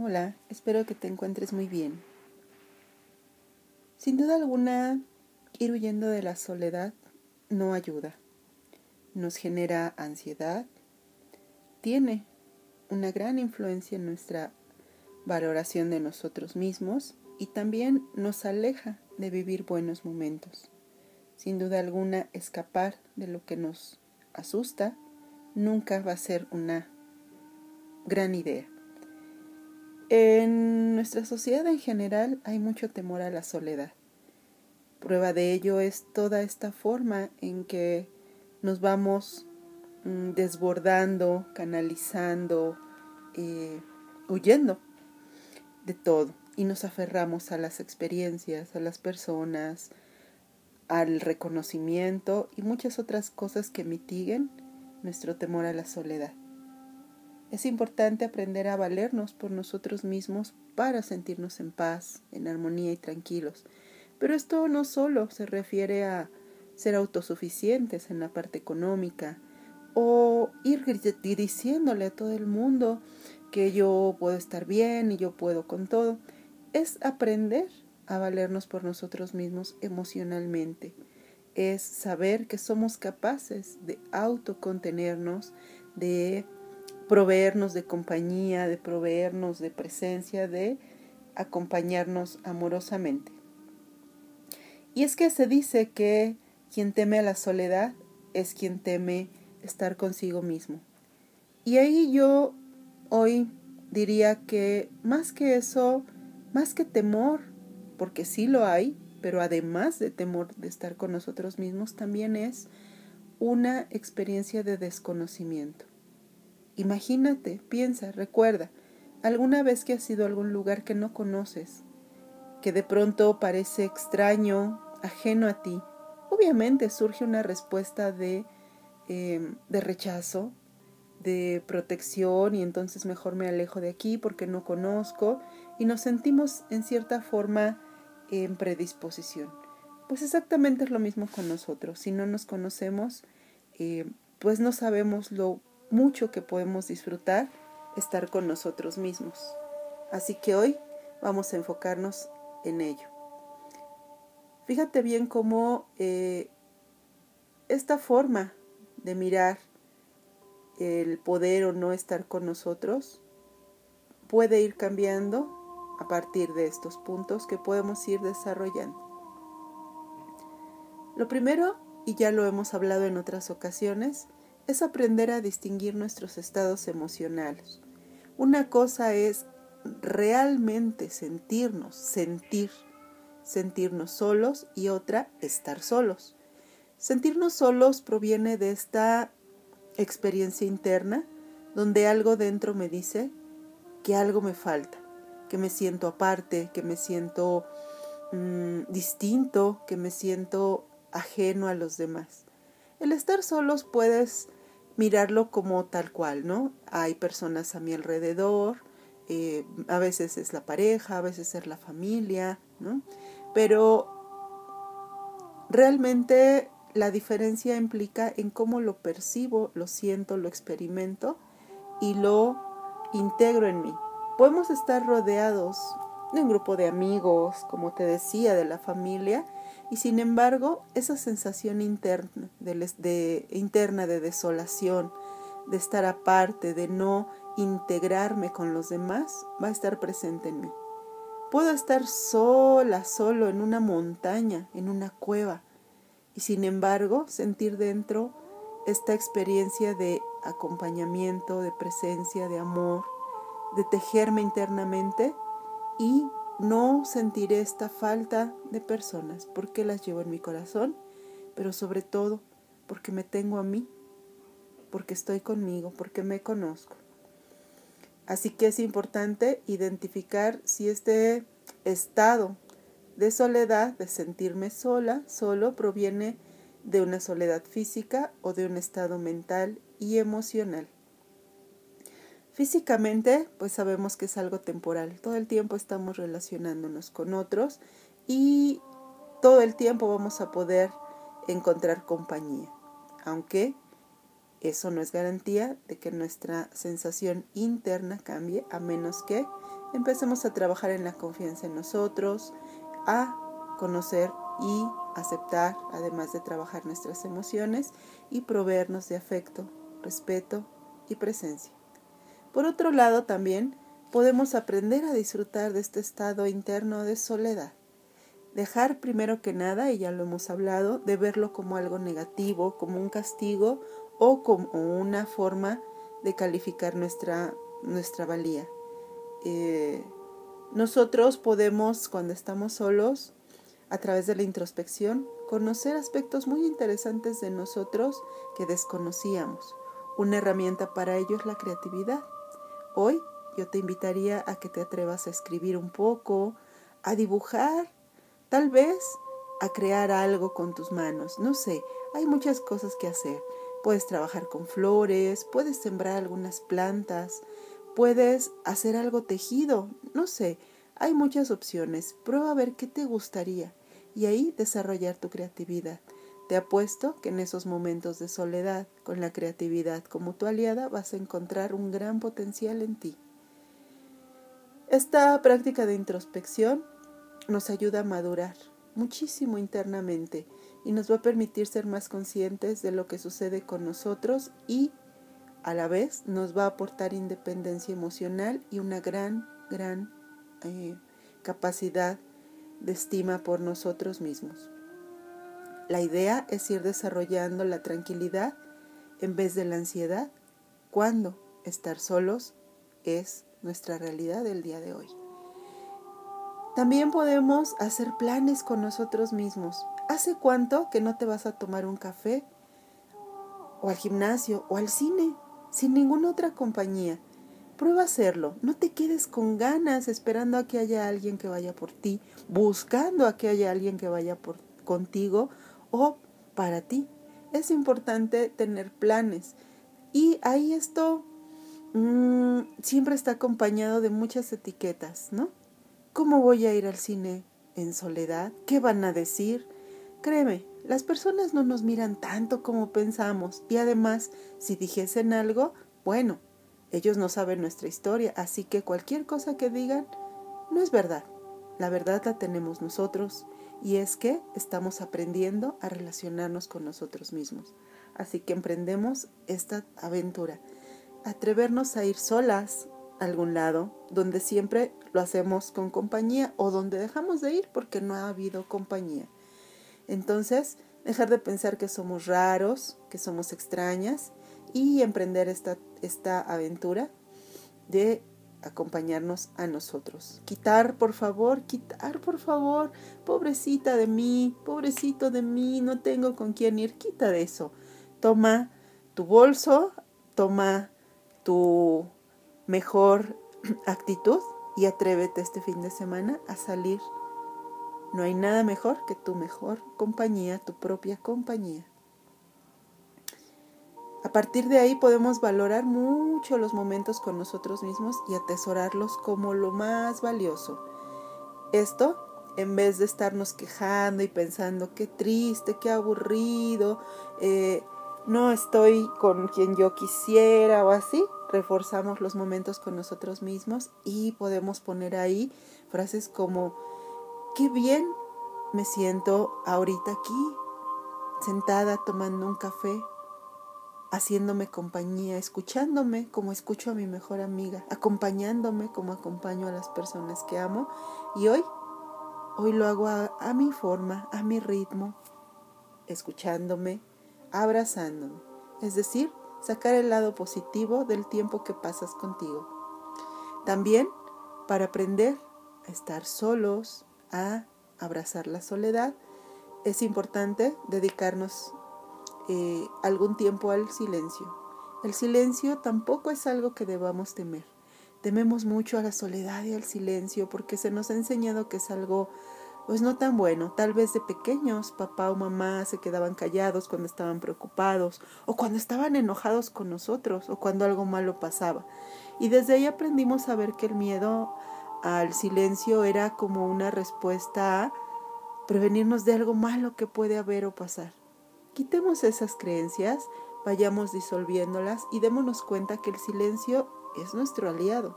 Hola, espero que te encuentres muy bien. Sin duda alguna, ir huyendo de la soledad no ayuda. Nos genera ansiedad, tiene una gran influencia en nuestra valoración de nosotros mismos y también nos aleja de vivir buenos momentos. Sin duda alguna, escapar de lo que nos asusta nunca va a ser una gran idea. En nuestra sociedad en general hay mucho temor a la soledad. Prueba de ello es toda esta forma en que nos vamos mm, desbordando, canalizando, eh, huyendo de todo y nos aferramos a las experiencias, a las personas, al reconocimiento y muchas otras cosas que mitiguen nuestro temor a la soledad. Es importante aprender a valernos por nosotros mismos para sentirnos en paz, en armonía y tranquilos. Pero esto no solo se refiere a ser autosuficientes en la parte económica o ir diciéndole a todo el mundo que yo puedo estar bien y yo puedo con todo. Es aprender a valernos por nosotros mismos emocionalmente. Es saber que somos capaces de autocontenernos, de proveernos de compañía, de proveernos de presencia, de acompañarnos amorosamente. Y es que se dice que quien teme a la soledad es quien teme estar consigo mismo. Y ahí yo hoy diría que más que eso, más que temor, porque sí lo hay, pero además de temor de estar con nosotros mismos, también es una experiencia de desconocimiento. Imagínate, piensa, recuerda, alguna vez que has ido a algún lugar que no conoces, que de pronto parece extraño, ajeno a ti, obviamente surge una respuesta de, em, de rechazo, de protección y entonces mejor me alejo de aquí porque no conozco y nos sentimos en cierta forma en predisposición. Pues exactamente es lo mismo con nosotros. Si no nos conocemos, eh, pues no sabemos lo mucho que podemos disfrutar estar con nosotros mismos. Así que hoy vamos a enfocarnos en ello. Fíjate bien cómo eh, esta forma de mirar el poder o no estar con nosotros puede ir cambiando a partir de estos puntos que podemos ir desarrollando. Lo primero, y ya lo hemos hablado en otras ocasiones, es aprender a distinguir nuestros estados emocionales. Una cosa es realmente sentirnos, sentir, sentirnos solos y otra estar solos. Sentirnos solos proviene de esta experiencia interna donde algo dentro me dice que algo me falta, que me siento aparte, que me siento mm, distinto, que me siento ajeno a los demás. El estar solos puedes mirarlo como tal cual, ¿no? Hay personas a mi alrededor, eh, a veces es la pareja, a veces es la familia, ¿no? Pero realmente la diferencia implica en cómo lo percibo, lo siento, lo experimento y lo integro en mí. Podemos estar rodeados de un grupo de amigos, como te decía, de la familia, y sin embargo, esa sensación interna de, interna de desolación, de estar aparte, de no integrarme con los demás, va a estar presente en mí. Puedo estar sola, solo en una montaña, en una cueva, y sin embargo sentir dentro esta experiencia de acompañamiento, de presencia, de amor, de tejerme internamente y no sentiré esta falta de personas porque las llevo en mi corazón, pero sobre todo porque me tengo a mí, porque estoy conmigo, porque me conozco. Así que es importante identificar si este estado de soledad, de sentirme sola, solo proviene de una soledad física o de un estado mental y emocional. Físicamente, pues sabemos que es algo temporal. Todo el tiempo estamos relacionándonos con otros y todo el tiempo vamos a poder encontrar compañía. Aunque Eso no es garantía de que nuestra sensación interna cambie a menos que empecemos a trabajar en la confianza en nosotros, a conocer y aceptar, además de trabajar nuestras emociones y proveernos de afecto, respeto y presencia. Por otro lado, también podemos aprender a disfrutar de este estado interno de soledad. Dejar primero que nada, y ya lo hemos hablado, de verlo como algo negativo, como un castigo o como una forma de calificar nuestra, nuestra valía. Eh, nosotros podemos, cuando estamos solos, a través de la introspección, conocer aspectos muy interesantes de nosotros que desconocíamos. Una herramienta para ello es la creatividad. Hoy yo te invitaría a que te atrevas a escribir un poco, a dibujar, tal vez a crear algo con tus manos. No sé, hay muchas cosas que hacer. Puedes trabajar con flores, puedes sembrar algunas plantas, puedes hacer algo tejido, no sé, hay muchas opciones. Prueba a ver qué te gustaría y ahí desarrollar tu creatividad. Te apuesto que en esos momentos de soledad, con la creatividad como tu aliada, vas a encontrar un gran potencial en ti. Esta práctica de introspección nos ayuda a madurar muchísimo internamente y nos va a permitir ser más conscientes de lo que sucede con nosotros y a la vez nos va a aportar independencia emocional y una gran, gran eh, capacidad de estima por nosotros mismos. La idea es ir desarrollando la tranquilidad en vez de la ansiedad cuando estar solos es nuestra realidad del día de hoy. También podemos hacer planes con nosotros mismos. ¿Hace cuánto que no te vas a tomar un café o al gimnasio o al cine sin ninguna otra compañía? Prueba a hacerlo. No te quedes con ganas esperando a que haya alguien que vaya por ti, buscando a que haya alguien que vaya por contigo o para ti. Es importante tener planes. Y ahí esto mm, siempre está acompañado de muchas etiquetas, ¿no? ¿Cómo voy a ir al cine en soledad? ¿Qué van a decir? Créeme, las personas no nos miran tanto como pensamos y además, si dijesen algo, bueno, ellos no saben nuestra historia, así que cualquier cosa que digan no es verdad. La verdad la tenemos nosotros y es que estamos aprendiendo a relacionarnos con nosotros mismos. Así que emprendemos esta aventura. Atrevernos a ir solas a algún lado, donde siempre lo hacemos con compañía o donde dejamos de ir porque no ha habido compañía. Entonces, dejar de pensar que somos raros, que somos extrañas y emprender esta, esta aventura de acompañarnos a nosotros. Quitar, por favor, quitar, por favor, pobrecita de mí, pobrecito de mí, no tengo con quién ir, quita de eso. Toma tu bolso, toma tu mejor actitud y atrévete este fin de semana a salir. No hay nada mejor que tu mejor compañía, tu propia compañía. A partir de ahí podemos valorar mucho los momentos con nosotros mismos y atesorarlos como lo más valioso. Esto, en vez de estarnos quejando y pensando qué triste, qué aburrido, eh, no estoy con quien yo quisiera o así, reforzamos los momentos con nosotros mismos y podemos poner ahí frases como, qué bien me siento ahorita aquí, sentada tomando un café, haciéndome compañía, escuchándome como escucho a mi mejor amiga, acompañándome como acompaño a las personas que amo y hoy, hoy lo hago a, a mi forma, a mi ritmo, escuchándome, abrazándome, es decir, sacar el lado positivo del tiempo que pasas contigo. También para aprender a estar solos, a abrazar la soledad, es importante dedicarnos eh, algún tiempo al silencio. El silencio tampoco es algo que debamos temer. Tememos mucho a la soledad y al silencio porque se nos ha enseñado que es algo pues no tan bueno. Tal vez de pequeños papá o mamá se quedaban callados cuando estaban preocupados o cuando estaban enojados con nosotros o cuando algo malo pasaba. Y desde ahí aprendimos a ver que el miedo al silencio era como una respuesta a prevenirnos de algo malo que puede haber o pasar. Quitemos esas creencias vayamos disolviéndolas y démonos cuenta que el silencio es nuestro aliado.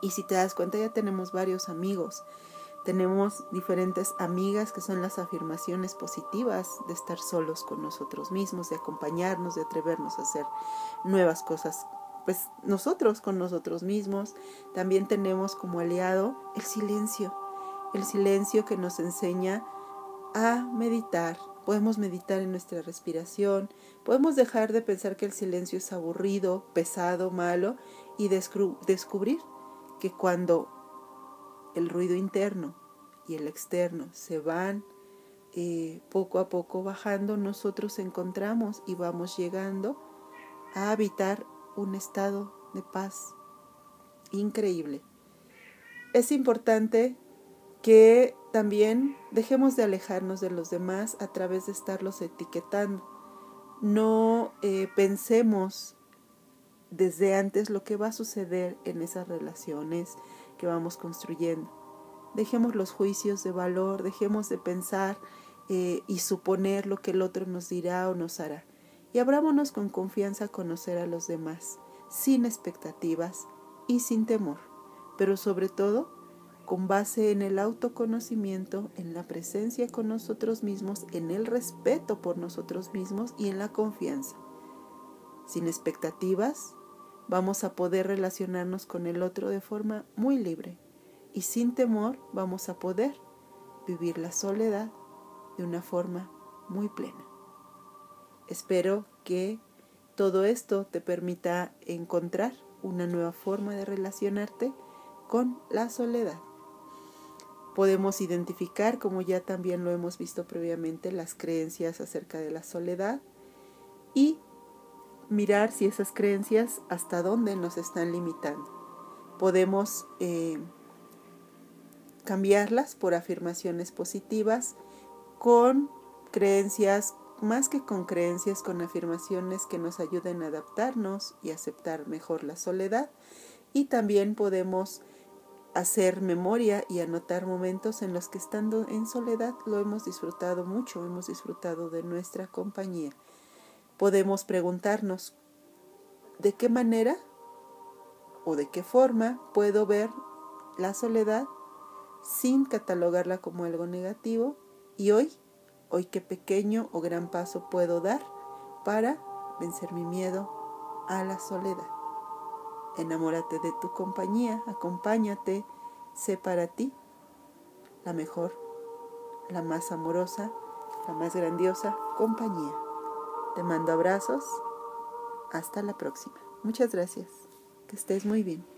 Y si te das cuenta ya tenemos varios amigos, tenemos diferentes amigas que son las afirmaciones positivas de estar solos con nosotros mismos, de acompañarnos, de atrevernos a hacer nuevas cosas. Pues nosotros con nosotros mismos también tenemos como aliado el silencio, el silencio que nos enseña a meditar. Podemos meditar en nuestra respiración, podemos dejar de pensar que el silencio es aburrido, pesado, malo y descubrir que cuando el ruido interno y el externo se van eh, poco a poco bajando, nosotros encontramos y vamos llegando a habitar un estado de paz increíble. Es importante que también dejemos de alejarnos de los demás a través de estarlos etiquetando. No eh, pensemos desde antes lo que va a suceder en esas relaciones que vamos construyendo. Dejemos los juicios de valor, dejemos de pensar eh, y suponer lo que el otro nos dirá o nos hará. Y abrámonos con confianza a conocer a los demás, sin expectativas y sin temor, pero sobre todo con base en el autoconocimiento, en la presencia con nosotros mismos, en el respeto por nosotros mismos y en la confianza. Sin expectativas, vamos a poder relacionarnos con el otro de forma muy libre y sin temor vamos a poder vivir la soledad de una forma muy plena. Espero que todo esto te permita encontrar una nueva forma de relacionarte con la soledad. Podemos identificar, como ya también lo hemos visto previamente, las creencias acerca de la soledad y mirar si esas creencias hasta dónde nos están limitando. Podemos eh, cambiarlas por afirmaciones positivas con creencias, más que con creencias, con afirmaciones que nos ayuden a adaptarnos y aceptar mejor la soledad. Y también podemos hacer memoria y anotar momentos en los que estando en soledad lo hemos disfrutado mucho, hemos disfrutado de nuestra compañía podemos preguntarnos, ¿de qué manera o de qué forma puedo ver la soledad sin catalogarla como algo negativo? Y hoy, hoy qué pequeño o gran paso puedo dar para vencer mi miedo a la soledad. Enamórate de tu compañía, acompáñate, sé para ti la mejor, la más amorosa, la más grandiosa compañía. Te mando abrazos. Hasta la próxima. Muchas gracias. Que estés muy bien.